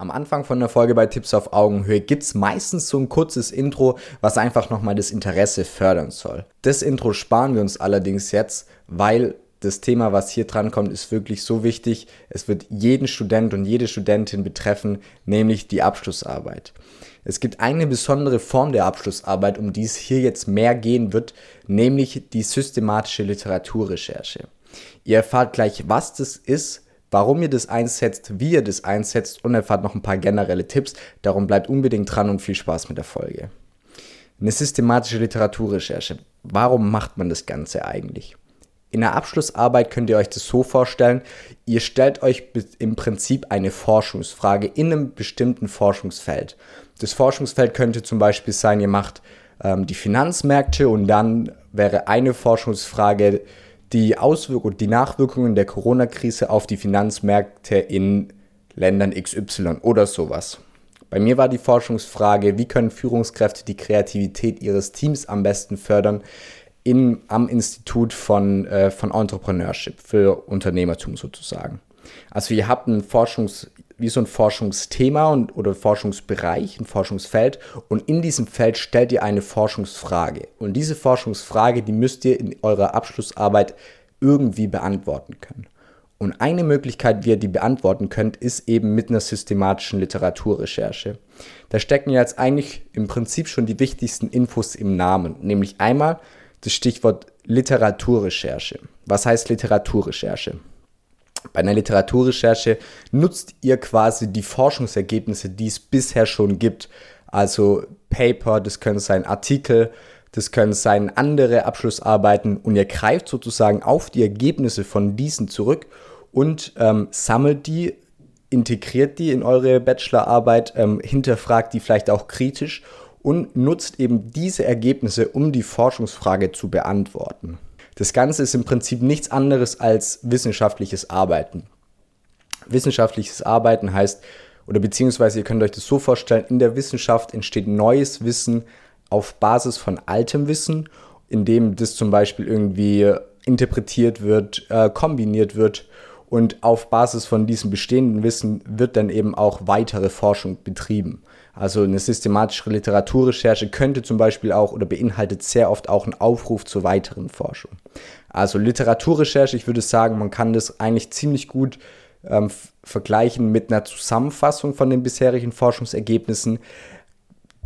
Am Anfang von der Folge bei Tipps auf Augenhöhe gibt es meistens so ein kurzes Intro, was einfach nochmal das Interesse fördern soll. Das Intro sparen wir uns allerdings jetzt, weil das Thema, was hier dran kommt, ist wirklich so wichtig. Es wird jeden Student und jede Studentin betreffen, nämlich die Abschlussarbeit. Es gibt eine besondere Form der Abschlussarbeit, um die es hier jetzt mehr gehen wird, nämlich die systematische Literaturrecherche. Ihr erfahrt gleich, was das ist, warum ihr das einsetzt, wie ihr das einsetzt und erfahrt noch ein paar generelle Tipps. Darum bleibt unbedingt dran und viel Spaß mit der Folge. Eine systematische Literaturrecherche. Warum macht man das Ganze eigentlich? In der Abschlussarbeit könnt ihr euch das so vorstellen, ihr stellt euch im Prinzip eine Forschungsfrage in einem bestimmten Forschungsfeld. Das Forschungsfeld könnte zum Beispiel sein, ihr macht ähm, die Finanzmärkte und dann wäre eine Forschungsfrage, die Auswirkungen, die Nachwirkungen der Corona-Krise auf die Finanzmärkte in Ländern XY oder sowas. Bei mir war die Forschungsfrage, wie können Führungskräfte die Kreativität ihres Teams am besten fördern in, am Institut von, äh, von Entrepreneurship für Unternehmertum sozusagen. Also ihr habt ein Forschungs, wie so ein Forschungsthema und, oder Forschungsbereich, ein Forschungsfeld und in diesem Feld stellt ihr eine Forschungsfrage. Und diese Forschungsfrage, die müsst ihr in eurer Abschlussarbeit irgendwie beantworten können. Und eine Möglichkeit, wie ihr die beantworten könnt, ist eben mit einer systematischen Literaturrecherche. Da stecken jetzt eigentlich im Prinzip schon die wichtigsten Infos im Namen, nämlich einmal das Stichwort Literaturrecherche. Was heißt Literaturrecherche? Bei einer Literaturrecherche nutzt ihr quasi die Forschungsergebnisse, die es bisher schon gibt. Also Paper, das können sein Artikel, das können sein andere Abschlussarbeiten und ihr greift sozusagen auf die Ergebnisse von diesen zurück und ähm, sammelt die, integriert die in eure Bachelorarbeit, ähm, hinterfragt die vielleicht auch kritisch und nutzt eben diese Ergebnisse, um die Forschungsfrage zu beantworten. Das Ganze ist im Prinzip nichts anderes als wissenschaftliches Arbeiten. Wissenschaftliches Arbeiten heißt, oder beziehungsweise ihr könnt euch das so vorstellen, in der Wissenschaft entsteht neues Wissen auf Basis von altem Wissen, indem das zum Beispiel irgendwie interpretiert wird, äh, kombiniert wird und auf Basis von diesem bestehenden Wissen wird dann eben auch weitere Forschung betrieben. Also eine systematische Literaturrecherche könnte zum Beispiel auch oder beinhaltet sehr oft auch einen Aufruf zur weiteren Forschung. Also Literaturrecherche, ich würde sagen, man kann das eigentlich ziemlich gut ähm, vergleichen mit einer Zusammenfassung von den bisherigen Forschungsergebnissen,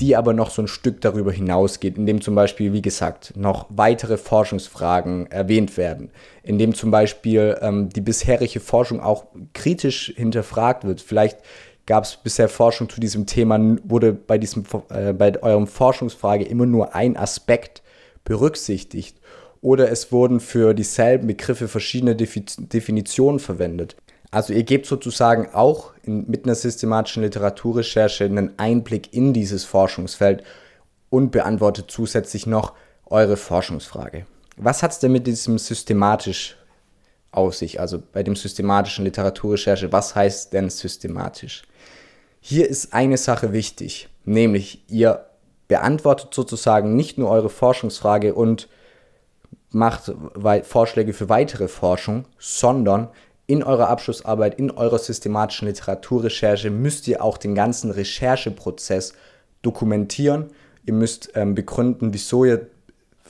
die aber noch so ein Stück darüber hinausgeht, indem zum Beispiel, wie gesagt, noch weitere Forschungsfragen erwähnt werden, indem zum Beispiel ähm, die bisherige Forschung auch kritisch hinterfragt wird. Vielleicht gab es bisher Forschung zu diesem Thema, wurde bei, diesem, äh, bei eurem Forschungsfrage immer nur ein Aspekt berücksichtigt oder es wurden für dieselben Begriffe verschiedene Defi Definitionen verwendet. Also ihr gebt sozusagen auch in, mit einer systematischen Literaturrecherche einen Einblick in dieses Forschungsfeld und beantwortet zusätzlich noch eure Forschungsfrage. Was hat es denn mit diesem systematisch auf sich? Also bei dem systematischen Literaturrecherche, was heißt denn systematisch? Hier ist eine Sache wichtig, nämlich ihr beantwortet sozusagen nicht nur eure Forschungsfrage und macht Vorschläge für weitere Forschung, sondern in eurer Abschlussarbeit, in eurer systematischen Literaturrecherche müsst ihr auch den ganzen Rechercheprozess dokumentieren. Ihr müsst ähm, begründen, wieso ihr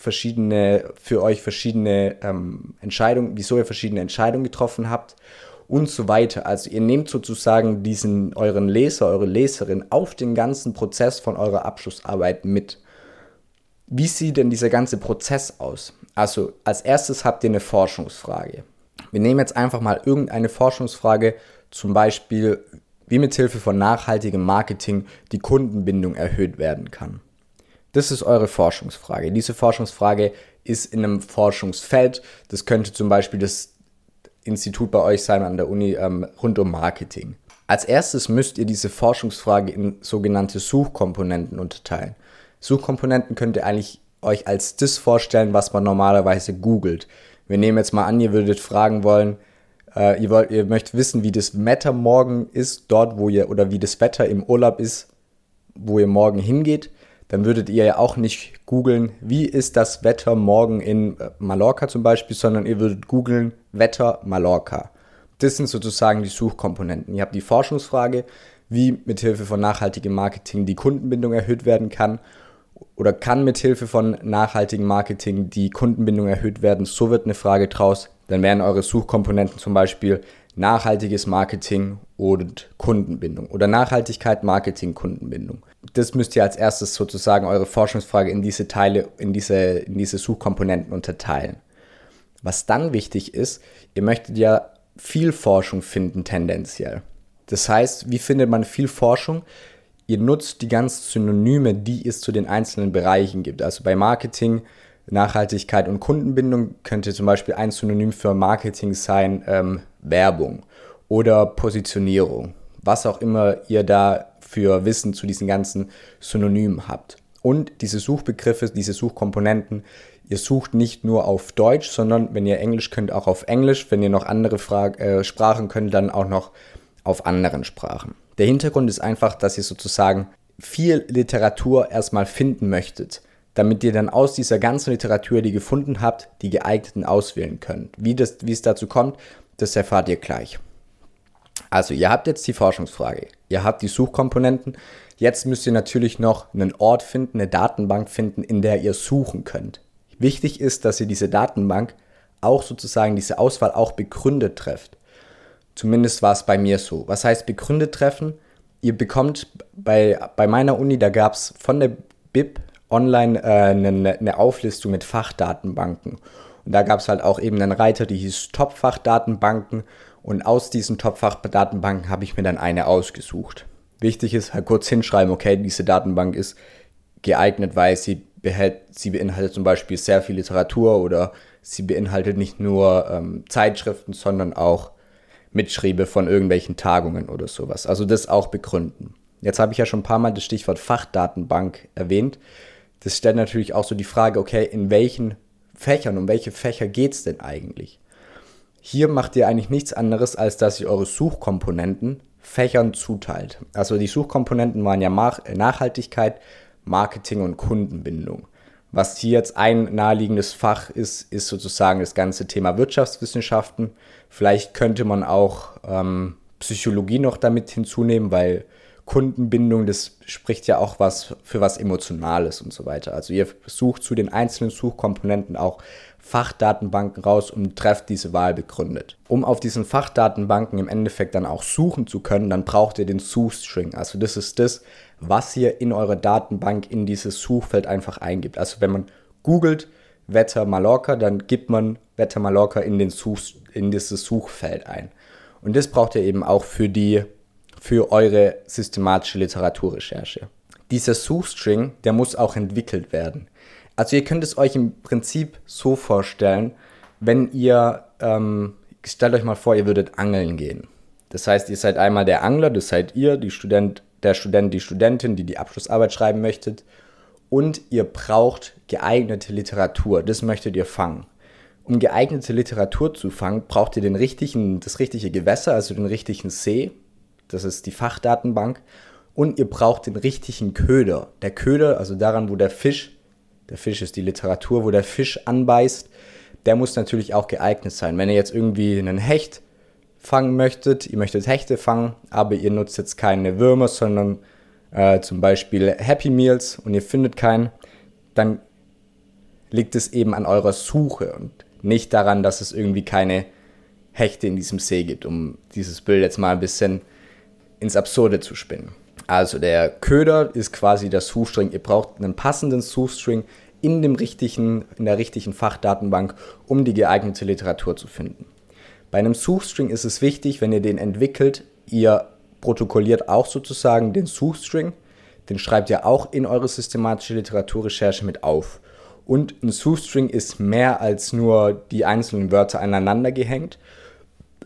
verschiedene, für euch verschiedene ähm, Entscheidungen, wieso ihr verschiedene Entscheidungen getroffen habt und so weiter. Also ihr nehmt sozusagen diesen euren Leser, eure Leserin auf den ganzen Prozess von eurer Abschlussarbeit mit. Wie sieht denn dieser ganze Prozess aus? Also als erstes habt ihr eine Forschungsfrage. Wir nehmen jetzt einfach mal irgendeine Forschungsfrage, zum Beispiel, wie mit Hilfe von nachhaltigem Marketing die Kundenbindung erhöht werden kann. Das ist eure Forschungsfrage. Diese Forschungsfrage ist in einem Forschungsfeld. Das könnte zum Beispiel das Institut bei euch sein an der Uni ähm, rund um Marketing. Als erstes müsst ihr diese Forschungsfrage in sogenannte Suchkomponenten unterteilen. Suchkomponenten könnt ihr eigentlich euch als das vorstellen, was man normalerweise googelt. Wir nehmen jetzt mal an, ihr würdet fragen wollen, äh, ihr, wollt, ihr möchtet wissen, wie das Wetter morgen ist, dort wo ihr, oder wie das Wetter im Urlaub ist, wo ihr morgen hingeht dann würdet ihr ja auch nicht googeln, wie ist das Wetter morgen in äh, Mallorca zum Beispiel, sondern ihr würdet googeln Wetter Mallorca. Das sind sozusagen die Suchkomponenten. Ihr habt die Forschungsfrage, wie mithilfe von nachhaltigem Marketing die Kundenbindung erhöht werden kann oder kann mithilfe von nachhaltigem Marketing die Kundenbindung erhöht werden. So wird eine Frage draus. Dann wären eure Suchkomponenten zum Beispiel nachhaltiges Marketing und Kundenbindung oder Nachhaltigkeit, Marketing, Kundenbindung. Das müsst ihr als erstes sozusagen eure Forschungsfrage in diese Teile, in diese, in diese Suchkomponenten unterteilen. Was dann wichtig ist, ihr möchtet ja viel Forschung finden tendenziell. Das heißt, wie findet man viel Forschung? Ihr nutzt die ganzen Synonyme, die es zu den einzelnen Bereichen gibt. Also bei Marketing, Nachhaltigkeit und Kundenbindung könnte zum Beispiel ein Synonym für Marketing sein ähm, Werbung oder Positionierung, was auch immer ihr da für Wissen zu diesen ganzen Synonymen habt. Und diese Suchbegriffe, diese Suchkomponenten, ihr sucht nicht nur auf Deutsch, sondern wenn ihr Englisch könnt, auch auf Englisch. Wenn ihr noch andere Fra äh, Sprachen könnt, dann auch noch auf anderen Sprachen. Der Hintergrund ist einfach, dass ihr sozusagen viel Literatur erstmal finden möchtet, damit ihr dann aus dieser ganzen Literatur, die ihr gefunden habt, die geeigneten auswählen könnt. Wie, das, wie es dazu kommt, das erfahrt ihr gleich. Also, ihr habt jetzt die Forschungsfrage, ihr habt die Suchkomponenten, jetzt müsst ihr natürlich noch einen Ort finden, eine Datenbank finden, in der ihr suchen könnt. Wichtig ist, dass ihr diese Datenbank auch sozusagen diese Auswahl auch begründet trefft. Zumindest war es bei mir so. Was heißt begründet treffen? Ihr bekommt bei, bei meiner Uni, da gab es von der BIP online äh, eine, eine Auflistung mit Fachdatenbanken. Und da gab es halt auch eben einen Reiter, die hieß Top-Fachdatenbanken. Und aus diesen Top-Fachdatenbanken habe ich mir dann eine ausgesucht. Wichtig ist halt kurz hinschreiben, okay, diese Datenbank ist geeignet, weil sie, behält, sie beinhaltet zum Beispiel sehr viel Literatur oder sie beinhaltet nicht nur ähm, Zeitschriften, sondern auch Mitschriebe von irgendwelchen Tagungen oder sowas. Also das auch begründen. Jetzt habe ich ja schon ein paar Mal das Stichwort Fachdatenbank erwähnt. Das stellt natürlich auch so die Frage, okay, in welchen Fächern, um welche Fächer geht es denn eigentlich? Hier macht ihr eigentlich nichts anderes, als dass ihr eure Suchkomponenten Fächern zuteilt. Also die Suchkomponenten waren ja Nachhaltigkeit, Marketing und Kundenbindung. Was hier jetzt ein naheliegendes Fach ist, ist sozusagen das ganze Thema Wirtschaftswissenschaften. Vielleicht könnte man auch ähm, Psychologie noch damit hinzunehmen, weil Kundenbindung, das spricht ja auch was für was Emotionales und so weiter. Also ihr sucht zu den einzelnen Suchkomponenten auch Fachdatenbanken raus und trefft diese Wahl begründet. Um auf diesen Fachdatenbanken im Endeffekt dann auch suchen zu können, dann braucht ihr den Suchstring. Also das ist das, was ihr in eure Datenbank in dieses Suchfeld einfach eingibt. Also wenn man googelt Wetter Mallorca, dann gibt man Wetter Mallorca in, den Such, in dieses Suchfeld ein. Und das braucht ihr eben auch für die für eure systematische Literaturrecherche. Dieser Suchstring, der muss auch entwickelt werden. Also ihr könnt es euch im Prinzip so vorstellen, wenn ihr, ähm, stellt euch mal vor, ihr würdet angeln gehen. Das heißt, ihr seid einmal der Angler, das seid ihr, die Student, der Student, die Studentin, die die Abschlussarbeit schreiben möchtet. Und ihr braucht geeignete Literatur, das möchtet ihr fangen. Um geeignete Literatur zu fangen, braucht ihr den richtigen, das richtige Gewässer, also den richtigen See, das ist die Fachdatenbank. Und ihr braucht den richtigen Köder. Der Köder, also daran, wo der Fisch, der Fisch ist die Literatur, wo der Fisch anbeißt, der muss natürlich auch geeignet sein. Wenn ihr jetzt irgendwie einen Hecht fangen möchtet, ihr möchtet Hechte fangen, aber ihr nutzt jetzt keine Würmer, sondern äh, zum Beispiel Happy Meals und ihr findet keinen, dann liegt es eben an eurer Suche und nicht daran, dass es irgendwie keine Hechte in diesem See gibt, um dieses Bild jetzt mal ein bisschen ins Absurde zu spinnen. Also der Köder ist quasi der Suchstring. Ihr braucht einen passenden Suchstring in, dem richtigen, in der richtigen Fachdatenbank, um die geeignete Literatur zu finden. Bei einem Suchstring ist es wichtig, wenn ihr den entwickelt, ihr protokolliert auch sozusagen den Suchstring, den schreibt ihr auch in eure systematische Literaturrecherche mit auf. Und ein Suchstring ist mehr als nur die einzelnen Wörter aneinander gehängt,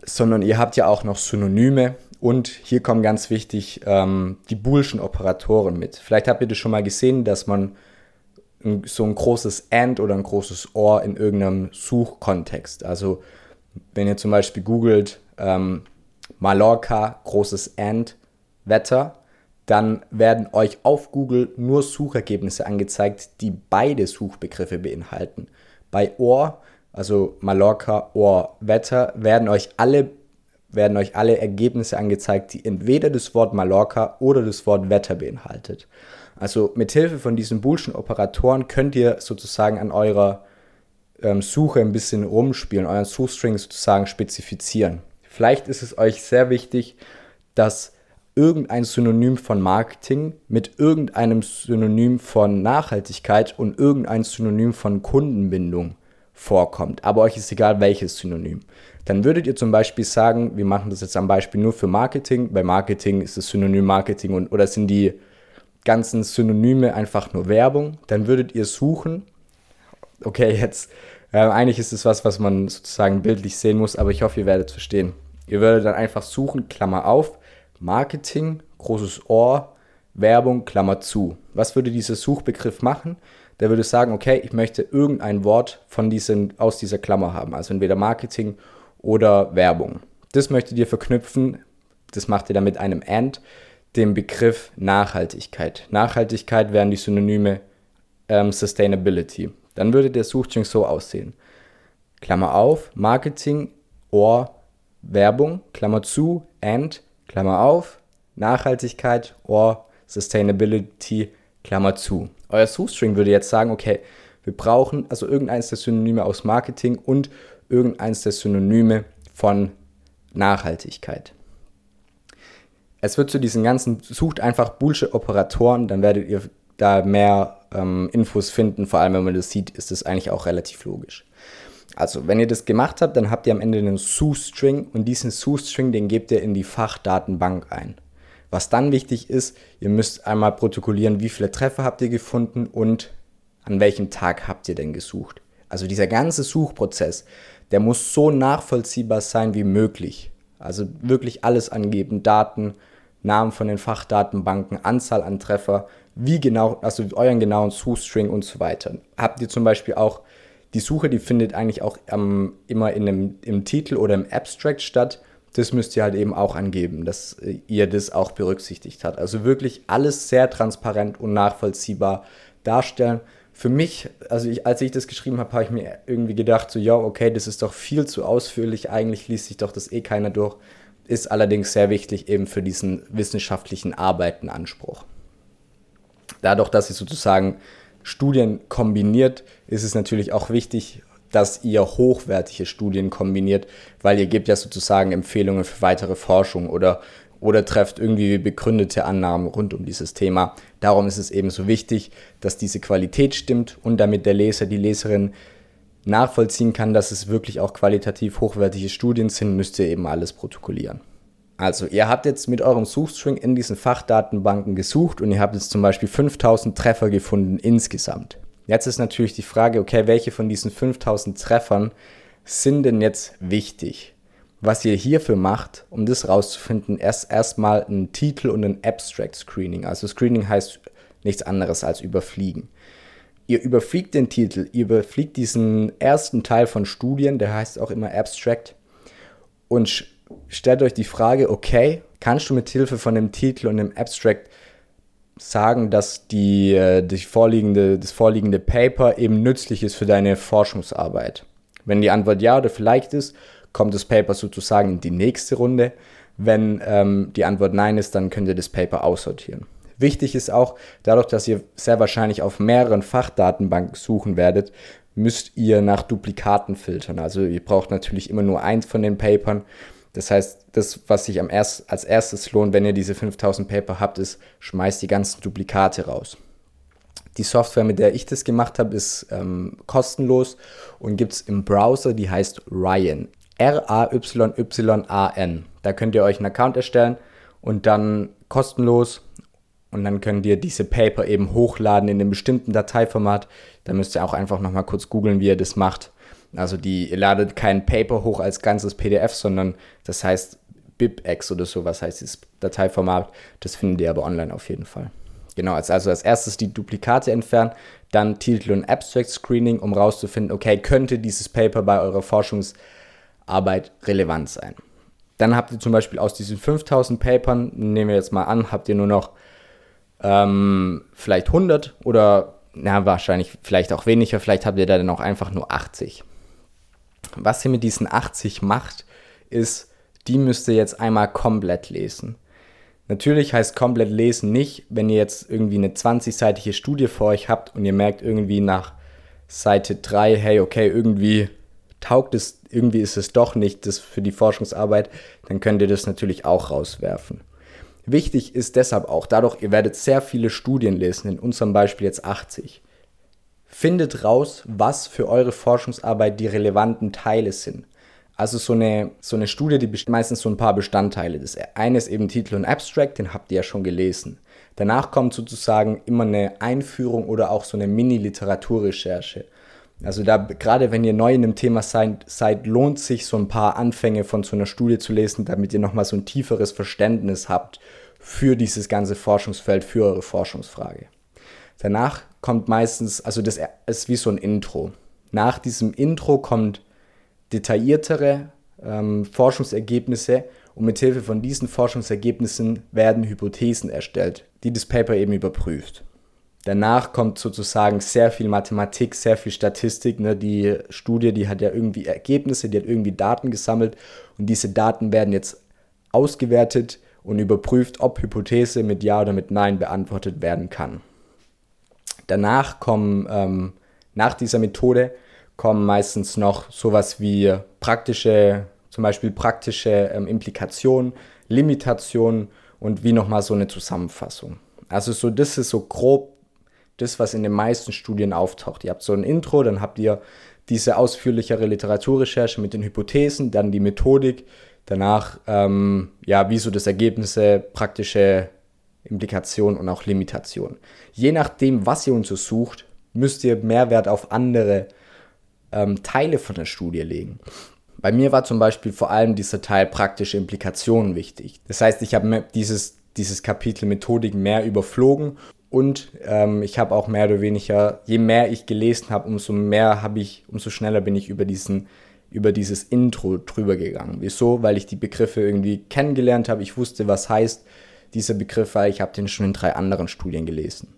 sondern ihr habt ja auch noch Synonyme, und hier kommen ganz wichtig ähm, die Boolschen Operatoren mit. Vielleicht habt ihr das schon mal gesehen, dass man so ein großes AND oder ein großes OR in irgendeinem Suchkontext. Also wenn ihr zum Beispiel googelt ähm, Mallorca, großes AND, Wetter, dann werden euch auf Google nur Suchergebnisse angezeigt, die beide Suchbegriffe beinhalten. Bei OR, also Mallorca, OR, Wetter, werden euch alle werden euch alle Ergebnisse angezeigt, die entweder das Wort Mallorca oder das Wort Wetter beinhaltet. Also mit Hilfe von diesen Boolschen Operatoren könnt ihr sozusagen an eurer ähm, Suche ein bisschen rumspielen, euren Suchstring sozusagen spezifizieren. Vielleicht ist es euch sehr wichtig, dass irgendein Synonym von Marketing mit irgendeinem Synonym von Nachhaltigkeit und irgendein Synonym von Kundenbindung vorkommt. Aber euch ist egal, welches Synonym. Dann würdet ihr zum Beispiel sagen, wir machen das jetzt am Beispiel nur für Marketing. Bei Marketing ist das Synonym Marketing und oder sind die ganzen Synonyme einfach nur Werbung. Dann würdet ihr suchen. Okay, jetzt äh, eigentlich ist es was, was man sozusagen bildlich sehen muss, aber ich hoffe, ihr werdet verstehen. Ihr würdet dann einfach suchen, Klammer auf, Marketing, großes Ohr, Werbung, Klammer zu. Was würde dieser Suchbegriff machen? Der würde sagen, okay, ich möchte irgendein Wort von diesen, aus dieser Klammer haben, also entweder Marketing oder Werbung. Das möchtet ihr verknüpfen, das macht ihr dann mit einem AND, dem Begriff Nachhaltigkeit. Nachhaltigkeit wären die Synonyme ähm, Sustainability. Dann würde der Suchstring so aussehen. Klammer auf, Marketing, Ohr, Werbung, Klammer zu, and, Klammer auf, Nachhaltigkeit, Ohr, Sustainability, Klammer zu. Euer Suchstring würde jetzt sagen, okay, wir brauchen also irgendeins der Synonyme aus Marketing und irgendeins der Synonyme von Nachhaltigkeit. Es wird zu diesen ganzen, sucht einfach Bullshit-Operatoren, dann werdet ihr da mehr ähm, Infos finden. Vor allem, wenn man das sieht, ist das eigentlich auch relativ logisch. Also, wenn ihr das gemacht habt, dann habt ihr am Ende einen Sue-String und diesen Sue-String, den gebt ihr in die Fachdatenbank ein. Was dann wichtig ist, ihr müsst einmal protokollieren, wie viele Treffer habt ihr gefunden und an welchem Tag habt ihr denn gesucht. Also dieser ganze Suchprozess, der muss so nachvollziehbar sein wie möglich. Also wirklich alles angeben, Daten, Namen von den Fachdatenbanken, Anzahl an Treffer, wie genau, also euren genauen Suchstring und so weiter. Habt ihr zum Beispiel auch die Suche, die findet eigentlich auch ähm, immer in einem, im Titel oder im Abstract statt. Das müsst ihr halt eben auch angeben, dass äh, ihr das auch berücksichtigt habt. Also wirklich alles sehr transparent und nachvollziehbar darstellen. Für mich, also ich, als ich das geschrieben habe, habe ich mir irgendwie gedacht, so ja, okay, das ist doch viel zu ausführlich, eigentlich liest sich doch das eh keiner durch. Ist allerdings sehr wichtig eben für diesen wissenschaftlichen Arbeitenanspruch. Dadurch, dass ihr sozusagen Studien kombiniert, ist es natürlich auch wichtig, dass ihr hochwertige Studien kombiniert, weil ihr gebt ja sozusagen Empfehlungen für weitere Forschung oder, oder trefft irgendwie begründete Annahmen rund um dieses Thema. Darum ist es eben so wichtig, dass diese Qualität stimmt und damit der Leser, die Leserin nachvollziehen kann, dass es wirklich auch qualitativ hochwertige Studien sind, müsst ihr eben alles protokollieren. Also ihr habt jetzt mit eurem Suchstring in diesen Fachdatenbanken gesucht und ihr habt jetzt zum Beispiel 5000 Treffer gefunden insgesamt. Jetzt ist natürlich die Frage, okay, welche von diesen 5000 Treffern sind denn jetzt wichtig? Was ihr hierfür macht, um das rauszufinden, erst erstmal ein Titel und ein Abstract Screening. Also Screening heißt nichts anderes als überfliegen. Ihr überfliegt den Titel, ihr überfliegt diesen ersten Teil von Studien, der heißt auch immer Abstract und stellt euch die Frage, okay, kannst du mit Hilfe von dem Titel und dem Abstract sagen, dass die, äh, die vorliegende, das vorliegende Paper eben nützlich ist für deine Forschungsarbeit? Wenn die Antwort ja oder vielleicht ist, kommt das Paper sozusagen in die nächste Runde. Wenn ähm, die Antwort nein ist, dann könnt ihr das Paper aussortieren. Wichtig ist auch, dadurch, dass ihr sehr wahrscheinlich auf mehreren Fachdatenbanken suchen werdet, müsst ihr nach Duplikaten filtern. Also ihr braucht natürlich immer nur eins von den Papern das heißt, das, was sich am erst, als erstes lohnt, wenn ihr diese 5000 Paper habt, ist, schmeißt die ganzen Duplikate raus. Die Software, mit der ich das gemacht habe, ist ähm, kostenlos und gibt es im Browser, die heißt Ryan. R-A-Y-Y-A-N. Da könnt ihr euch einen Account erstellen und dann kostenlos und dann könnt ihr diese Paper eben hochladen in einem bestimmten Dateiformat. Da müsst ihr auch einfach nochmal kurz googeln, wie ihr das macht. Also die, ihr ladet kein Paper hoch als ganzes PDF, sondern das heißt BibX oder so, was heißt dieses Dateiformat. Das findet ihr aber online auf jeden Fall. Genau, also als erstes die Duplikate entfernen, dann Titel und Abstract Screening, um rauszufinden, okay, könnte dieses Paper bei eurer Forschungsarbeit relevant sein. Dann habt ihr zum Beispiel aus diesen 5000 Papern, nehmen wir jetzt mal an, habt ihr nur noch ähm, vielleicht 100 oder na, wahrscheinlich vielleicht auch weniger, vielleicht habt ihr da dann auch einfach nur 80. Was ihr mit diesen 80 macht, ist die müsst ihr jetzt einmal komplett lesen. Natürlich heißt komplett lesen nicht, wenn ihr jetzt irgendwie eine 20-seitige Studie vor euch habt und ihr merkt irgendwie nach Seite 3, hey, okay, irgendwie taugt es, irgendwie ist es doch nicht das für die Forschungsarbeit, dann könnt ihr das natürlich auch rauswerfen. Wichtig ist deshalb auch, dadurch, ihr werdet sehr viele Studien lesen, in unserem Beispiel jetzt 80. Findet raus, was für eure Forschungsarbeit die relevanten Teile sind. Also so eine, so eine Studie, die meistens so ein paar Bestandteile. Das eine ist eben Titel und Abstract, den habt ihr ja schon gelesen. Danach kommt sozusagen immer eine Einführung oder auch so eine Mini-Literaturrecherche. Also da, gerade wenn ihr neu in dem Thema seid, seid, lohnt sich so ein paar Anfänge von so einer Studie zu lesen, damit ihr nochmal so ein tieferes Verständnis habt für dieses ganze Forschungsfeld, für eure Forschungsfrage. Danach kommt meistens, also das ist wie so ein Intro. Nach diesem Intro kommt detailliertere ähm, Forschungsergebnisse und mit Hilfe von diesen Forschungsergebnissen werden Hypothesen erstellt, die das Paper eben überprüft. Danach kommt sozusagen sehr viel Mathematik, sehr viel Statistik. Ne? Die Studie, die hat ja irgendwie Ergebnisse, die hat irgendwie Daten gesammelt und diese Daten werden jetzt ausgewertet und überprüft, ob Hypothese mit Ja oder mit Nein beantwortet werden kann. Danach kommen, ähm, nach dieser Methode, kommen meistens noch sowas wie praktische, zum Beispiel praktische ähm, Implikationen, Limitationen und wie nochmal so eine Zusammenfassung. Also so, das ist so grob das, was in den meisten Studien auftaucht. Ihr habt so ein Intro, dann habt ihr diese ausführlichere Literaturrecherche mit den Hypothesen, dann die Methodik, danach ähm, ja, wie so das Ergebnisse, praktische Implikationen und auch Limitationen. Je nachdem, was ihr untersucht, müsst ihr Mehrwert auf andere ähm, Teile von der Studie legen. Bei mir war zum Beispiel vor allem dieser Teil praktische Implikationen wichtig. Das heißt, ich habe dieses, dieses Kapitel Methodik mehr überflogen und ähm, ich habe auch mehr oder weniger, je mehr ich gelesen habe, umso mehr habe ich, umso schneller bin ich über diesen über dieses Intro drüber gegangen. Wieso? Weil ich die Begriffe irgendwie kennengelernt habe. Ich wusste, was heißt dieser Begriff, weil ich habe den schon in drei anderen Studien gelesen.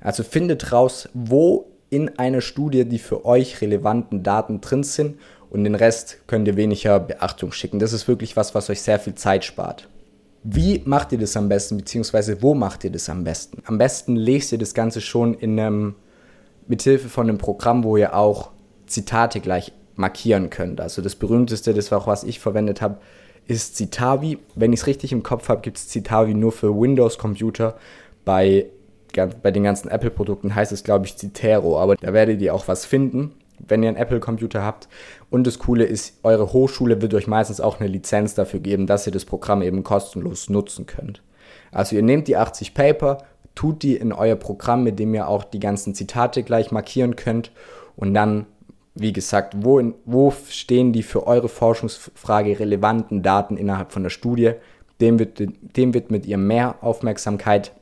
Also findet raus, wo in einer Studie die für euch relevanten Daten drin sind und den Rest könnt ihr weniger Beachtung schicken. Das ist wirklich was, was euch sehr viel Zeit spart. Wie macht ihr das am besten, beziehungsweise wo macht ihr das am besten? Am besten lest ihr das Ganze schon in einem, mithilfe von einem Programm, wo ihr auch Zitate gleich markieren könnt. Also das berühmteste, das war auch was ich verwendet habe, ist Citavi. Wenn ich es richtig im Kopf habe, gibt es Citavi nur für Windows-Computer. Bei, bei den ganzen Apple-Produkten heißt es, glaube ich, Citero, aber da werdet ihr auch was finden wenn ihr einen Apple-Computer habt. Und das Coole ist, eure Hochschule wird euch meistens auch eine Lizenz dafür geben, dass ihr das Programm eben kostenlos nutzen könnt. Also ihr nehmt die 80 Paper, tut die in euer Programm, mit dem ihr auch die ganzen Zitate gleich markieren könnt und dann, wie gesagt, wo, in, wo stehen die für eure Forschungsfrage relevanten Daten innerhalb von der Studie. Dem wird, dem wird mit ihr mehr Aufmerksamkeit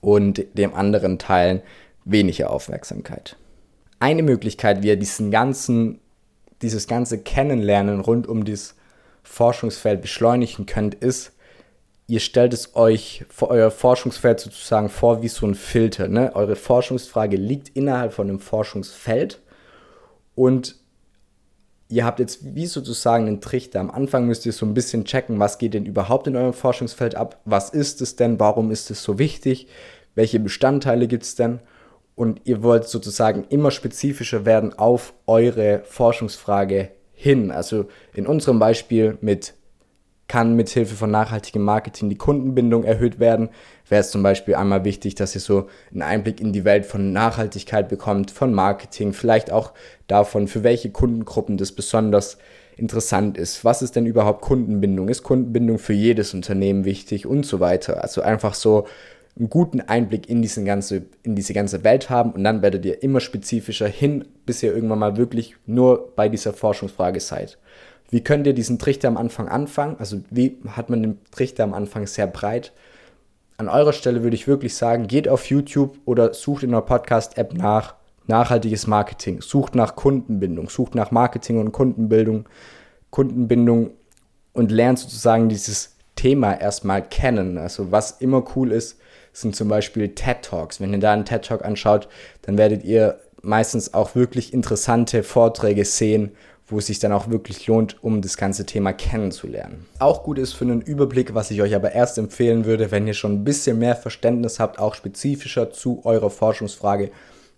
und dem anderen Teilen weniger Aufmerksamkeit eine Möglichkeit, wie ihr diesen ganzen, dieses ganze Kennenlernen rund um das Forschungsfeld beschleunigen könnt, ist, ihr stellt es euch vor euer Forschungsfeld sozusagen vor wie so ein Filter. Ne? Eure Forschungsfrage liegt innerhalb von einem Forschungsfeld und ihr habt jetzt wie sozusagen einen Trichter. Am Anfang müsst ihr so ein bisschen checken, was geht denn überhaupt in eurem Forschungsfeld ab, was ist es denn, warum ist es so wichtig, welche Bestandteile gibt es denn und ihr wollt sozusagen immer spezifischer werden auf eure Forschungsfrage hin. Also in unserem Beispiel mit kann mit Hilfe von nachhaltigem Marketing die Kundenbindung erhöht werden. Wäre es zum Beispiel einmal wichtig, dass ihr so einen Einblick in die Welt von Nachhaltigkeit bekommt, von Marketing, vielleicht auch davon, für welche Kundengruppen das besonders interessant ist. Was ist denn überhaupt Kundenbindung? Ist Kundenbindung für jedes Unternehmen wichtig und so weiter? Also einfach so einen guten Einblick in, diesen ganze, in diese ganze Welt haben und dann werdet ihr immer spezifischer hin, bis ihr irgendwann mal wirklich nur bei dieser Forschungsfrage seid. Wie könnt ihr diesen Trichter am Anfang anfangen? Also wie hat man den Trichter am Anfang sehr breit? An eurer Stelle würde ich wirklich sagen, geht auf YouTube oder sucht in der Podcast-App nach nachhaltiges Marketing, sucht nach Kundenbindung, sucht nach Marketing und Kundenbildung, Kundenbindung und lernt sozusagen dieses Thema erstmal kennen. Also was immer cool ist, sind zum Beispiel TED Talks. Wenn ihr da einen TED Talk anschaut, dann werdet ihr meistens auch wirklich interessante Vorträge sehen, wo es sich dann auch wirklich lohnt, um das ganze Thema kennenzulernen. Auch gut ist für einen Überblick, was ich euch aber erst empfehlen würde, wenn ihr schon ein bisschen mehr Verständnis habt, auch spezifischer zu eurer Forschungsfrage,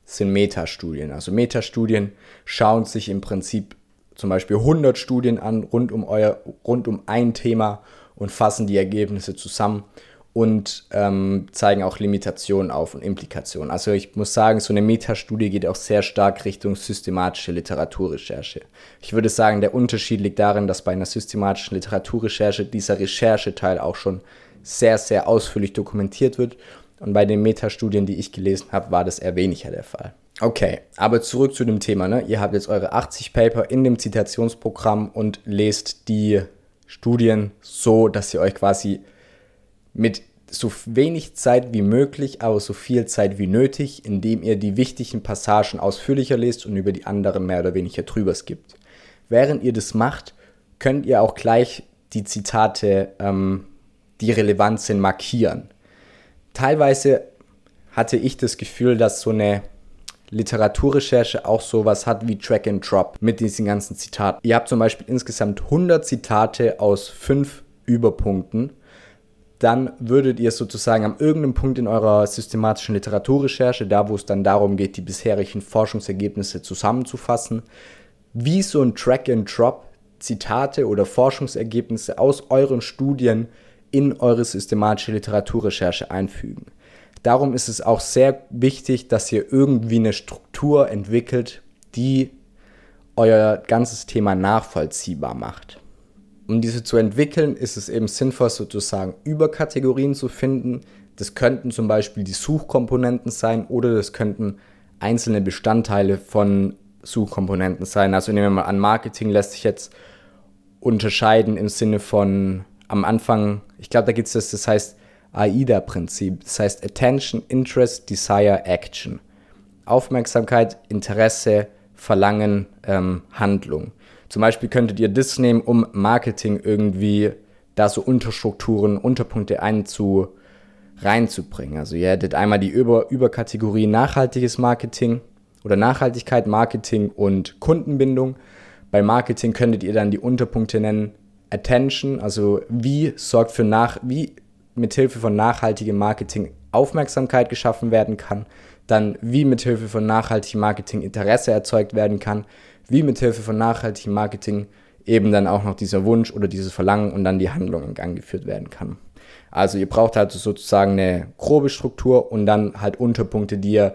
sind Metastudien. Also Metastudien schauen sich im Prinzip zum Beispiel 100 Studien an rund um, euer, rund um ein Thema und fassen die Ergebnisse zusammen und ähm, zeigen auch Limitationen auf und Implikationen. Also ich muss sagen, so eine Metastudie geht auch sehr stark Richtung systematische Literaturrecherche. Ich würde sagen, der Unterschied liegt darin, dass bei einer systematischen Literaturrecherche dieser Rechercheteil auch schon sehr, sehr ausführlich dokumentiert wird. Und bei den Metastudien, die ich gelesen habe, war das eher weniger der Fall. Okay, aber zurück zu dem Thema. Ne? Ihr habt jetzt eure 80 Paper in dem Zitationsprogramm und lest die Studien so, dass ihr euch quasi mit so wenig Zeit wie möglich, aber so viel Zeit wie nötig, indem ihr die wichtigen Passagen ausführlicher lest und über die anderen mehr oder weniger drüber skippt. Während ihr das macht, könnt ihr auch gleich die Zitate, ähm, die relevant sind, markieren. Teilweise hatte ich das Gefühl, dass so eine Literaturrecherche auch sowas hat wie Track and Drop mit diesen ganzen Zitaten. Ihr habt zum Beispiel insgesamt 100 Zitate aus 5 Überpunkten dann würdet ihr sozusagen am irgendeinem Punkt in eurer systematischen Literaturrecherche, da wo es dann darum geht, die bisherigen Forschungsergebnisse zusammenzufassen, wie so ein Track and Drop Zitate oder Forschungsergebnisse aus euren Studien in eure systematische Literaturrecherche einfügen. Darum ist es auch sehr wichtig, dass ihr irgendwie eine Struktur entwickelt, die euer ganzes Thema nachvollziehbar macht. Um diese zu entwickeln, ist es eben sinnvoll, sozusagen Überkategorien zu finden. Das könnten zum Beispiel die Suchkomponenten sein oder das könnten einzelne Bestandteile von Suchkomponenten sein. Also nehmen wir mal an, Marketing lässt sich jetzt unterscheiden im Sinne von am Anfang, ich glaube, da gibt es das, das heißt AIDA-Prinzip. Das heißt Attention, Interest, Desire, Action. Aufmerksamkeit, Interesse, Verlangen, ähm, Handlung. Zum Beispiel könntet ihr das nehmen, um Marketing irgendwie da so Unterstrukturen, Unterpunkte einzu, reinzubringen. Also ihr hättet einmal die Über Überkategorie nachhaltiges Marketing oder Nachhaltigkeit, Marketing und Kundenbindung. Bei Marketing könntet ihr dann die Unterpunkte nennen Attention, also wie sorgt für nach, wie mithilfe von nachhaltigem Marketing Aufmerksamkeit geschaffen werden kann, dann wie mithilfe von nachhaltigem Marketing Interesse erzeugt werden kann, wie mit Hilfe von nachhaltigem Marketing eben dann auch noch dieser Wunsch oder dieses Verlangen und dann die Handlung in Gang geführt werden kann. Also ihr braucht halt sozusagen eine grobe Struktur und dann halt Unterpunkte, die ihr,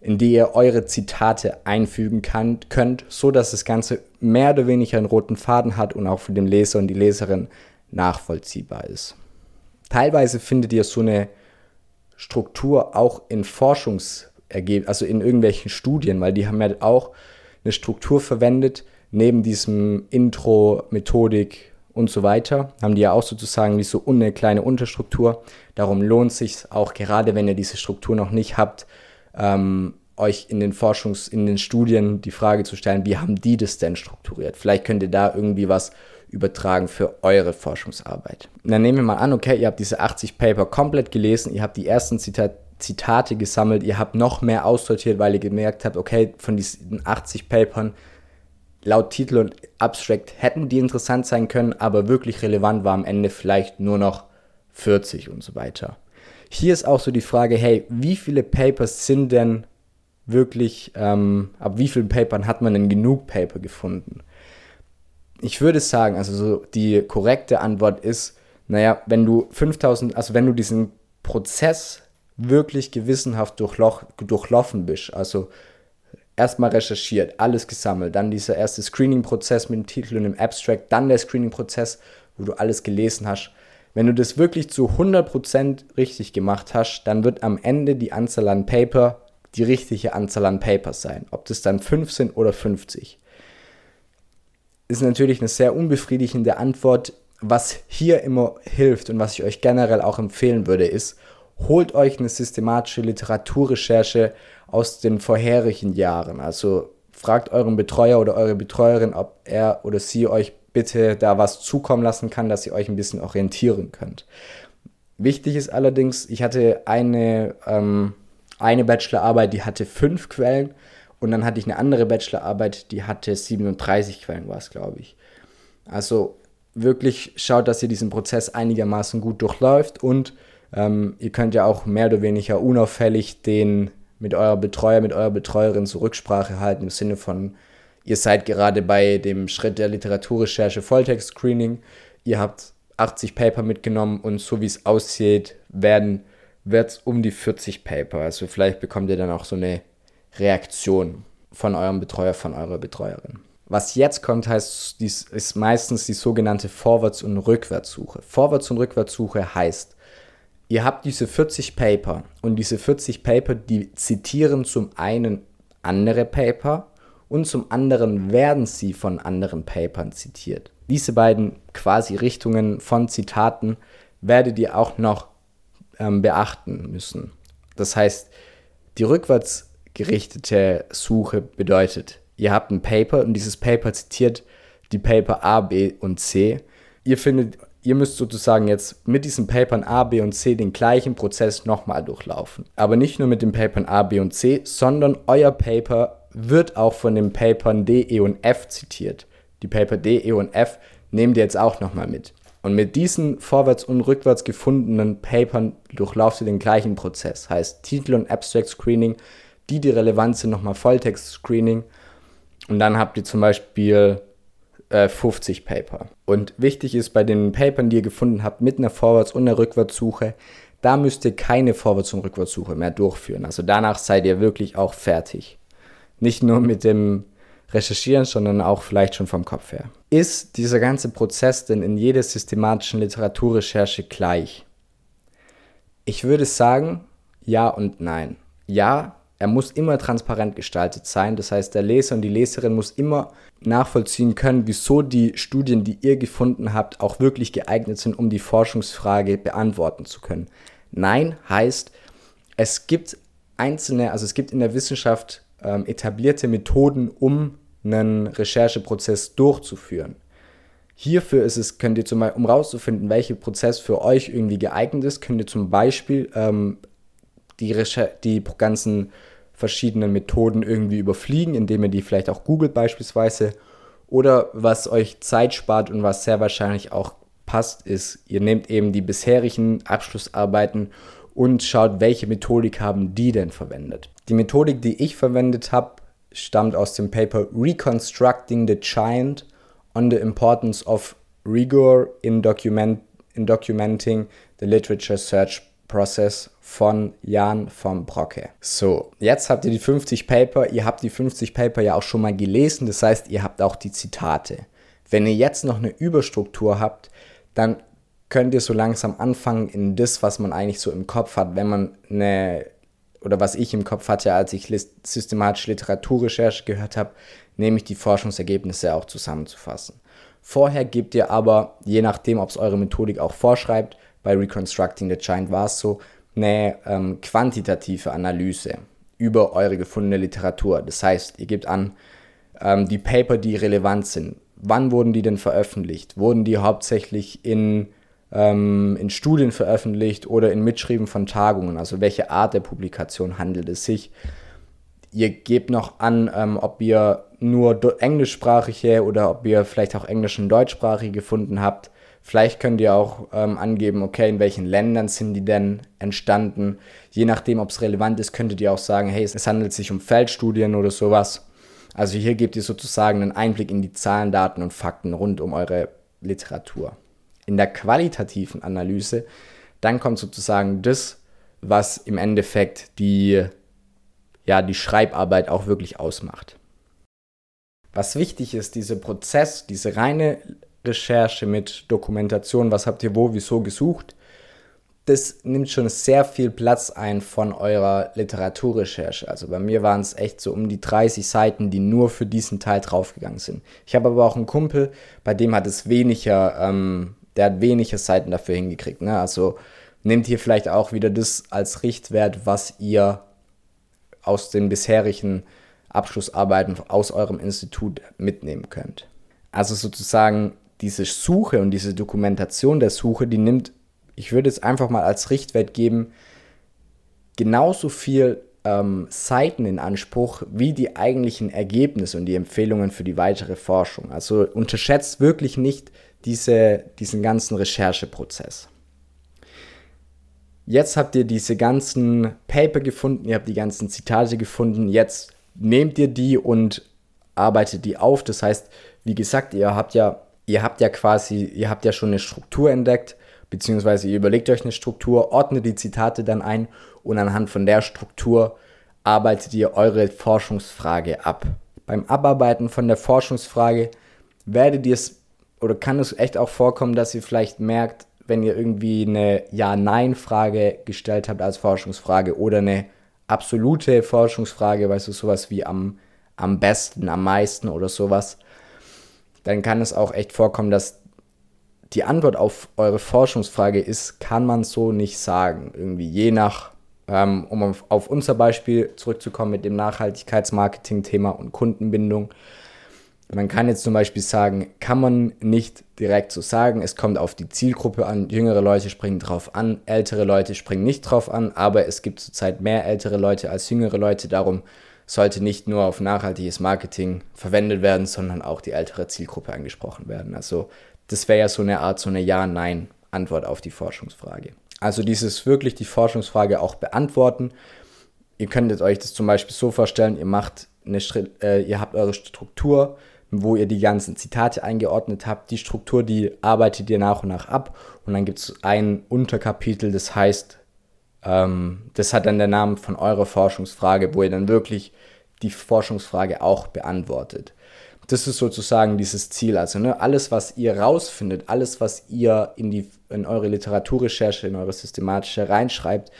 in die ihr eure Zitate einfügen kann, könnt, so dass das Ganze mehr oder weniger einen roten Faden hat und auch für den Leser und die Leserin nachvollziehbar ist. Teilweise findet ihr so eine Struktur auch in Forschungsergebnissen, also in irgendwelchen Studien, weil die haben ja auch eine Struktur verwendet, neben diesem Intro, Methodik und so weiter, haben die ja auch sozusagen wie so eine kleine Unterstruktur. Darum lohnt sich auch gerade, wenn ihr diese Struktur noch nicht habt, ähm, euch in den Forschungs-, in den Studien die Frage zu stellen, wie haben die das denn strukturiert? Vielleicht könnt ihr da irgendwie was übertragen für eure Forschungsarbeit. Und dann nehmen wir mal an, okay, ihr habt diese 80 Paper komplett gelesen, ihr habt die ersten Zitate Zitate gesammelt, ihr habt noch mehr aussortiert, weil ihr gemerkt habt, okay, von diesen 80 Papern laut Titel und Abstract hätten die interessant sein können, aber wirklich relevant war am Ende vielleicht nur noch 40 und so weiter. Hier ist auch so die Frage, hey, wie viele Papers sind denn wirklich, ähm, ab wie vielen Papern hat man denn genug Paper gefunden? Ich würde sagen, also so die korrekte Antwort ist, naja, wenn du 5000, also wenn du diesen Prozess wirklich gewissenhaft durchloch, durchlaufen bist. Also erstmal recherchiert, alles gesammelt, dann dieser erste Screening-Prozess mit dem Titel und dem Abstract, dann der Screening-Prozess, wo du alles gelesen hast. Wenn du das wirklich zu 100% richtig gemacht hast, dann wird am Ende die Anzahl an Paper die richtige Anzahl an Papers sein. Ob das dann 5 sind oder 50. Ist natürlich eine sehr unbefriedigende Antwort. Was hier immer hilft und was ich euch generell auch empfehlen würde, ist, holt euch eine systematische Literaturrecherche aus den vorherigen Jahren. Also fragt euren Betreuer oder eure Betreuerin, ob er oder sie euch bitte da was zukommen lassen kann, dass ihr euch ein bisschen orientieren könnt. Wichtig ist allerdings, ich hatte eine, ähm, eine Bachelorarbeit, die hatte fünf Quellen Und dann hatte ich eine andere Bachelorarbeit, die hatte 37 Quellen, war es, glaube ich. Also wirklich schaut, dass ihr diesen Prozess einigermaßen gut durchläuft und ähm, ihr könnt ja auch mehr oder weniger unauffällig den mit eurer Betreuer, mit eurer Betreuerin zur Rücksprache halten, im Sinne von, ihr seid gerade bei dem Schritt der Literaturrecherche Volltext-Screening, ihr habt 80 Paper mitgenommen und so wie es aussieht, werden wird es um die 40 Paper. Also vielleicht bekommt ihr dann auch so eine Reaktion von eurem Betreuer, von eurer Betreuerin. Was jetzt kommt, heißt, dies ist meistens die sogenannte Vorwärts- und Rückwärtssuche. Vorwärts- und Rückwärtssuche heißt, ihr habt diese 40 Paper und diese 40 Paper, die zitieren zum einen andere Paper und zum anderen werden sie von anderen Papern zitiert. Diese beiden quasi Richtungen von Zitaten werdet ihr auch noch ähm, beachten müssen. Das heißt, die rückwärts gerichtete Suche bedeutet, ihr habt ein Paper und dieses Paper zitiert die Paper A, B und C. Ihr findet, ihr müsst sozusagen jetzt mit diesen Papern A, B und C den gleichen Prozess nochmal durchlaufen. Aber nicht nur mit den Papern A, B und C, sondern euer Paper wird auch von den Papern D, E und F zitiert. Die Paper D, E und F nehmt ihr jetzt auch nochmal mit. Und mit diesen vorwärts und rückwärts gefundenen Papern durchlauft ihr den gleichen Prozess. Heißt Titel und Abstract Screening, die, die relevant sind, nochmal Volltext Screening. Und dann habt ihr zum Beispiel äh, 50 Paper. Und wichtig ist bei den Papern, die ihr gefunden habt, mit einer Vorwärts- und einer Rückwärtssuche, da müsst ihr keine Vorwärts- und Rückwärtssuche mehr durchführen. Also danach seid ihr wirklich auch fertig. Nicht nur mit dem Recherchieren, sondern auch vielleicht schon vom Kopf her. Ist dieser ganze Prozess denn in jeder systematischen Literaturrecherche gleich? Ich würde sagen, ja und nein. Ja, er muss immer transparent gestaltet sein. Das heißt, der Leser und die Leserin muss immer nachvollziehen können, wieso die Studien, die ihr gefunden habt, auch wirklich geeignet sind, um die Forschungsfrage beantworten zu können. Nein heißt, es gibt einzelne, also es gibt in der Wissenschaft ähm, etablierte Methoden, um einen Rechercheprozess durchzuführen. Hierfür ist es, könnt ihr zum Beispiel, um rauszufinden, welcher Prozess für euch irgendwie geeignet ist, könnt ihr zum Beispiel ähm, die, Recher die ganzen verschiedenen Methoden irgendwie überfliegen, indem ihr die vielleicht auch googelt beispielsweise. Oder was euch Zeit spart und was sehr wahrscheinlich auch passt, ist, ihr nehmt eben die bisherigen Abschlussarbeiten und schaut, welche Methodik haben die denn verwendet. Die Methodik, die ich verwendet habe, stammt aus dem Paper Reconstructing the Giant on the Importance of Rigor in, document, in Documenting the Literature Search Process von Jan von Brocke. So, jetzt habt ihr die 50 Paper. Ihr habt die 50 Paper ja auch schon mal gelesen. Das heißt, ihr habt auch die Zitate. Wenn ihr jetzt noch eine Überstruktur habt, dann könnt ihr so langsam anfangen in das, was man eigentlich so im Kopf hat, wenn man eine, oder was ich im Kopf hatte, als ich systematische Literaturrecherche gehört habe, nämlich die Forschungsergebnisse auch zusammenzufassen. Vorher gebt ihr aber, je nachdem, ob es eure Methodik auch vorschreibt, bei Reconstructing the Giant war es so, eine ähm, quantitative Analyse über eure gefundene Literatur. Das heißt, ihr gebt an, ähm, die Paper, die relevant sind. Wann wurden die denn veröffentlicht? Wurden die hauptsächlich in ähm, in Studien veröffentlicht oder in Mitschrieben von Tagungen. Also welche Art der Publikation handelt es sich? Ihr gebt noch an, ähm, ob ihr nur englischsprachige oder ob ihr vielleicht auch englisch und deutschsprachige gefunden habt. Vielleicht könnt ihr auch ähm, angeben, okay, in welchen Ländern sind die denn entstanden. Je nachdem, ob es relevant ist, könntet ihr auch sagen, hey, es handelt sich um Feldstudien oder sowas. Also hier gebt ihr sozusagen einen Einblick in die Zahlen, Daten und Fakten rund um eure Literatur in der qualitativen Analyse, dann kommt sozusagen das, was im Endeffekt die, ja, die Schreibarbeit auch wirklich ausmacht. Was wichtig ist, dieser Prozess, diese reine Recherche mit Dokumentation, was habt ihr wo, wieso gesucht, das nimmt schon sehr viel Platz ein von eurer Literaturrecherche. Also bei mir waren es echt so um die 30 Seiten, die nur für diesen Teil draufgegangen sind. Ich habe aber auch einen Kumpel, bei dem hat es weniger ähm, der hat wenige Seiten dafür hingekriegt. Ne? Also nehmt hier vielleicht auch wieder das als Richtwert, was ihr aus den bisherigen Abschlussarbeiten aus eurem Institut mitnehmen könnt. Also sozusagen diese Suche und diese Dokumentation der Suche, die nimmt, ich würde es einfach mal als Richtwert geben, genauso viel ähm, Seiten in Anspruch wie die eigentlichen Ergebnisse und die Empfehlungen für die weitere Forschung. Also unterschätzt wirklich nicht diese, diesen ganzen Rechercheprozess. Jetzt habt ihr diese ganzen Paper gefunden, ihr habt die ganzen Zitate gefunden, jetzt nehmt ihr die und arbeitet die auf. Das heißt, wie gesagt, ihr habt ja, ihr habt ja quasi, ihr habt ja schon eine Struktur entdeckt, beziehungsweise ihr überlegt euch eine Struktur, ordnet die Zitate dann ein und anhand von der Struktur arbeitet ihr eure Forschungsfrage ab. Beim Abarbeiten von der Forschungsfrage werdet ihr es oder kann es echt auch vorkommen, dass ihr vielleicht merkt, wenn ihr irgendwie eine Ja-Nein-Frage gestellt habt als Forschungsfrage oder eine absolute Forschungsfrage, weißt du, sowas wie am, am besten, am meisten oder sowas, dann kann es auch echt vorkommen, dass die Antwort auf eure Forschungsfrage ist, kann man so nicht sagen. Irgendwie je nach, ähm, um auf, auf unser Beispiel zurückzukommen mit dem Nachhaltigkeitsmarketing-Thema und Kundenbindung, man kann jetzt zum Beispiel sagen, kann man nicht direkt so sagen, es kommt auf die Zielgruppe an, jüngere Leute springen drauf an, ältere Leute springen nicht drauf an, aber es gibt zurzeit mehr ältere Leute als jüngere Leute, darum sollte nicht nur auf nachhaltiges Marketing verwendet werden, sondern auch die ältere Zielgruppe angesprochen werden. Also das wäre ja so eine Art, so eine Ja-Nein-Antwort auf die Forschungsfrage. Also dieses wirklich die Forschungsfrage auch beantworten. Ihr könntet euch das zum Beispiel so vorstellen, ihr macht eine, äh, ihr habt eure Struktur, wo ihr die ganzen Zitate eingeordnet habt. Die Struktur, die arbeitet ihr nach und nach ab. Und dann gibt es ein Unterkapitel, das heißt, ähm, das hat dann den Namen von eurer Forschungsfrage, wo ihr dann wirklich die Forschungsfrage auch beantwortet. Das ist sozusagen dieses Ziel. Also ne, alles, was ihr rausfindet, alles, was ihr in, die, in eure Literaturrecherche, in eure systematische reinschreibt,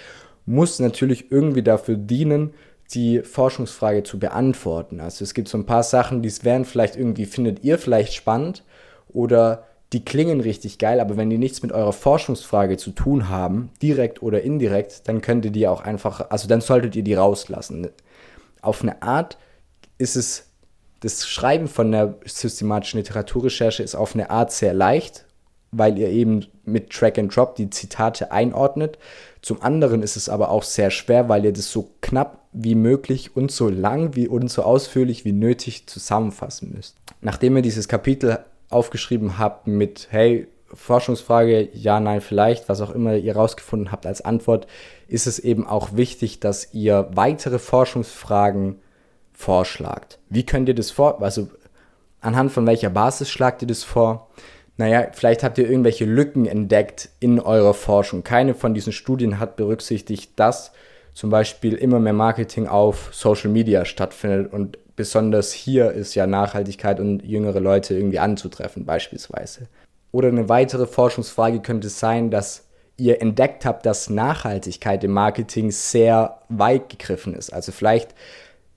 muss natürlich irgendwie dafür dienen, die Forschungsfrage zu beantworten. Also es gibt so ein paar Sachen, die es wären vielleicht irgendwie, findet ihr vielleicht spannend oder die klingen richtig geil, aber wenn die nichts mit eurer Forschungsfrage zu tun haben, direkt oder indirekt, dann könnt ihr die auch einfach, also dann solltet ihr die rauslassen. Auf eine Art ist es, das Schreiben von der systematischen Literaturrecherche ist auf eine Art sehr leicht, weil ihr eben mit Track and Drop die Zitate einordnet. Zum anderen ist es aber auch sehr schwer, weil ihr das so knapp wie möglich und so lang wie und so ausführlich wie nötig zusammenfassen müsst. Nachdem ihr dieses Kapitel aufgeschrieben habt mit hey, Forschungsfrage, ja, nein, vielleicht, was auch immer ihr rausgefunden habt als Antwort, ist es eben auch wichtig, dass ihr weitere Forschungsfragen vorschlagt. Wie könnt ihr das vor, also anhand von welcher Basis schlagt ihr das vor? naja, vielleicht habt ihr irgendwelche Lücken entdeckt in eurer Forschung. Keine von diesen Studien hat berücksichtigt, dass zum Beispiel immer mehr Marketing auf Social Media stattfindet und besonders hier ist ja Nachhaltigkeit und jüngere Leute irgendwie anzutreffen beispielsweise. Oder eine weitere Forschungsfrage könnte sein, dass ihr entdeckt habt, dass Nachhaltigkeit im Marketing sehr weit gegriffen ist. Also vielleicht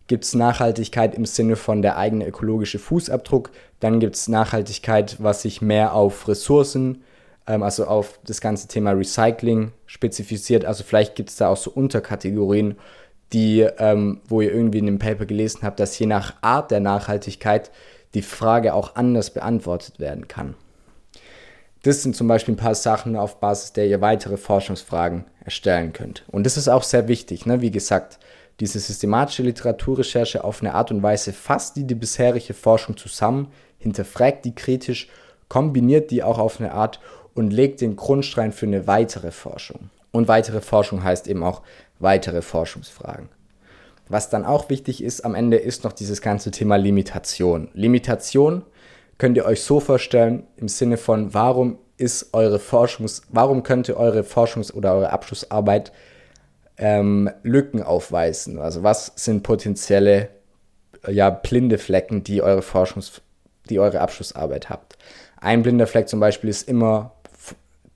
gibt es Nachhaltigkeit im Sinne von der eigene ökologische Fußabdruck. Dann gibt es Nachhaltigkeit, was sich mehr auf Ressourcen, ähm, also auf das ganze Thema Recycling spezifiziert. Also vielleicht gibt es da auch so Unterkategorien, die, ähm, wo ihr irgendwie in dem Paper gelesen habt, dass je nach Art der Nachhaltigkeit die Frage auch anders beantwortet werden kann. Das sind zum Beispiel ein paar Sachen, auf Basis der ihr weitere Forschungsfragen erstellen könnt. Und das ist auch sehr wichtig, ne? wie gesagt diese systematische Literaturrecherche auf eine Art und Weise fasst die die bisherige Forschung zusammen, hinterfragt die kritisch, kombiniert die auch auf eine Art und legt den Grundstein für eine weitere Forschung. Und weitere Forschung heißt eben auch weitere Forschungsfragen. Was dann auch wichtig ist am Ende ist noch dieses ganze Thema Limitation. Limitation könnt ihr euch so vorstellen im Sinne von warum ist eure Forschungs warum könnte eure Forschungs- oder eure Abschlussarbeit ähm, Lücken aufweisen? Also was sind potenzielle ja, blinde Flecken, die eure Forschungs-, die eure Abschlussarbeit habt? Ein blinder Fleck zum Beispiel ist immer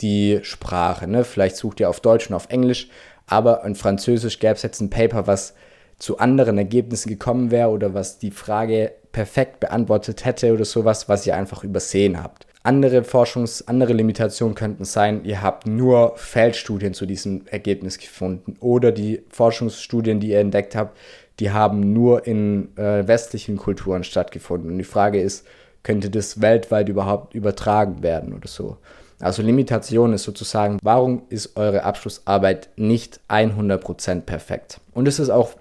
die Sprache. Ne? Vielleicht sucht ihr auf Deutsch und auf Englisch, aber in Französisch gäbe es jetzt ein Paper, was zu anderen Ergebnissen gekommen wäre oder was die Frage perfekt beantwortet hätte oder sowas, was ihr einfach übersehen habt. Andere Forschungs-, andere Limitationen könnten sein, ihr habt nur Feldstudien zu diesem Ergebnis gefunden oder die Forschungsstudien, die ihr entdeckt habt, die haben nur in äh, westlichen Kulturen stattgefunden. Und die Frage ist, könnte das weltweit überhaupt übertragen werden oder so? Also Limitation ist sozusagen, warum ist eure Abschlussarbeit nicht 100% perfekt? Und es ist auch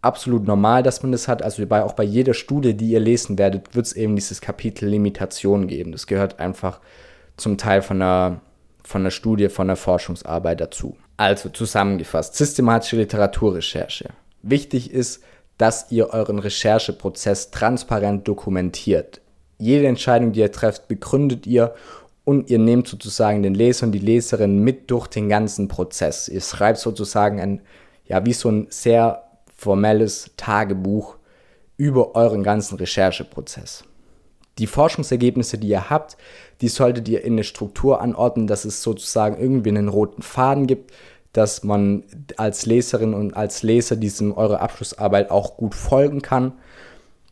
absolut normal, dass man das hat. Also bei, auch bei jeder Studie, die ihr lesen werdet, wird es eben dieses Kapitel Limitation geben. Das gehört einfach zum Teil von einer, von einer Studie, von einer Forschungsarbeit dazu. Also zusammengefasst, systematische Literaturrecherche. Wichtig ist, dass ihr euren Rechercheprozess transparent dokumentiert. Jede Entscheidung, die ihr trefft, begründet ihr und ihr nehmt sozusagen den Leser und die Leserin mit durch den ganzen Prozess. Ihr schreibt sozusagen ein, ja, wie so ein sehr formelles Tagebuch über euren ganzen Rechercheprozess. Die Forschungsergebnisse, die ihr habt, die solltet ihr in eine Struktur anordnen, dass es sozusagen irgendwie einen roten Faden gibt, dass man als Leserin und als Leser diesem eure Abschlussarbeit auch gut folgen kann.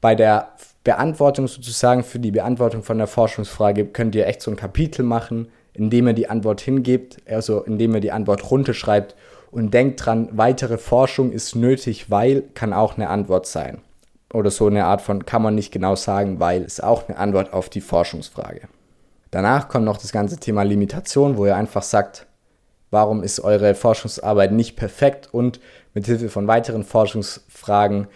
Bei der Beantwortung sozusagen für die Beantwortung von der Forschungsfrage könnt ihr echt so ein Kapitel machen, indem ihr die Antwort hingebt, also indem ihr die Antwort runterschreibt und denkt dran, weitere Forschung ist nötig, weil kann auch eine Antwort sein. Oder so eine Art von kann man nicht genau sagen, weil ist auch eine Antwort auf die Forschungsfrage. Danach kommt noch das ganze Thema Limitation, wo ihr einfach sagt, warum ist eure Forschungsarbeit nicht perfekt und mit Hilfe von weiteren Forschungsfragen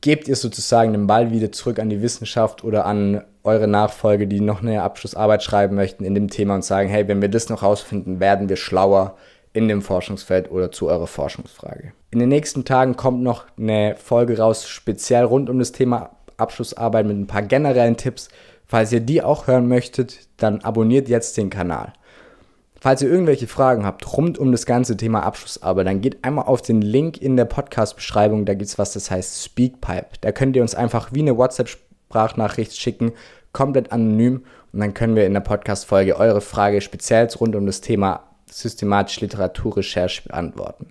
gebt ihr sozusagen den Ball wieder zurück an die Wissenschaft oder an eure Nachfolge, die noch eine Abschlussarbeit schreiben möchten in dem Thema und sagen, hey, wenn wir das noch rausfinden, werden wir schlauer in dem Forschungsfeld oder zu eurer Forschungsfrage. In den nächsten Tagen kommt noch eine Folge raus, speziell rund um das Thema Abschlussarbeit mit ein paar generellen Tipps. Falls ihr die auch hören möchtet, dann abonniert jetzt den Kanal. Falls ihr irgendwelche Fragen habt rund um das ganze Thema Abschlussarbeit, dann geht einmal auf den Link in der Podcast-Beschreibung, da gibt es was, das heißt Speakpipe. Da könnt ihr uns einfach wie eine WhatsApp-Sprachnachricht schicken, komplett anonym und dann können wir in der Podcast-Folge eure Frage speziell rund um das Thema systematische Literaturrecherche beantworten.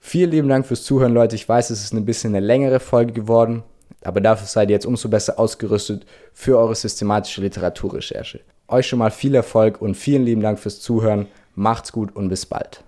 Vielen lieben Dank fürs Zuhören, Leute. Ich weiß, es ist ein bisschen eine längere Folge geworden, aber dafür seid ihr jetzt umso besser ausgerüstet für eure systematische Literaturrecherche. Euch schon mal viel Erfolg und vielen lieben Dank fürs Zuhören. Macht's gut und bis bald.